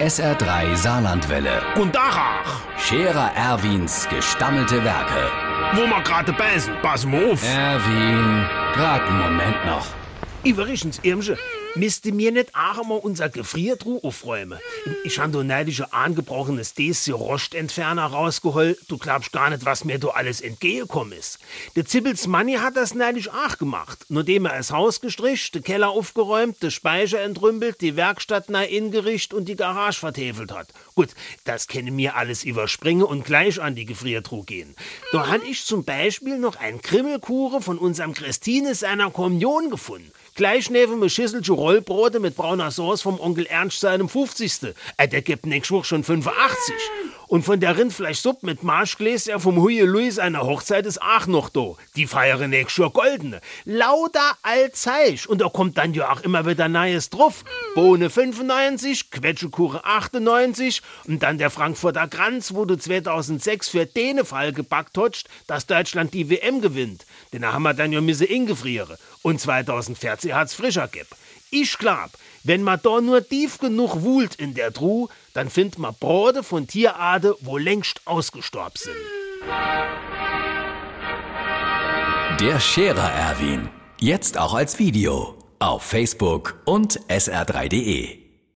SR3 Saarlandwelle. Und Dachach, Scherer Erwins gestammelte Werke. wo wir gerade beißen, pass mal auf. Erwin, grad einen Moment noch. Übrigens, Irmsche, müsste mir nicht auch mal unser Gefriertruhe aufräumen. Ich habe da neulich ein angebrochenes Desi Rostentferner rausgeholt. Du glaubst gar nicht, was mir da alles entgegengekommen ist. Der Zippels Manni hat das neulich auch gemacht. Nachdem er das Haus gestrichen, den Keller aufgeräumt, den Speicher entrümpelt, die Werkstatt neu ingerichtet und die Garage vertefelt hat. Gut, das können mir alles überspringen und gleich an die Gefriertruhe gehen. Da han ich zum Beispiel noch ein Krimmelkuchen von unserem Christine seiner Kommunion gefunden. Gleich neben mir Schüsselchen Rollbrote mit brauner Sauce vom Onkel Ernst seinem 50. Äh, der gibt nächste Woche schon 85. Und von der Rindfleischsuppe mit Marschgläser vom Huye Louis seiner Hochzeit ist auch noch da. Die feiern nächstes Jahr goldene. Lauter Alzeich. Und da kommt dann ja auch immer wieder Neues drauf. Bohne 95, Quetschekuchen 98 und dann der Frankfurter Kranz, wo du 2006 für den Fall gebackt hast, dass Deutschland die WM gewinnt. Den haben wir dann ja müsse ingefrieren. Und 2014 hat's frischer geb. Ich glaub, wenn man da nur tief genug wühlt in der Truhe, dann findet man Brote von Tierarten, wo längst ausgestorben sind. Der Scherer Erwin. Jetzt auch als Video. Auf Facebook und sr3.de.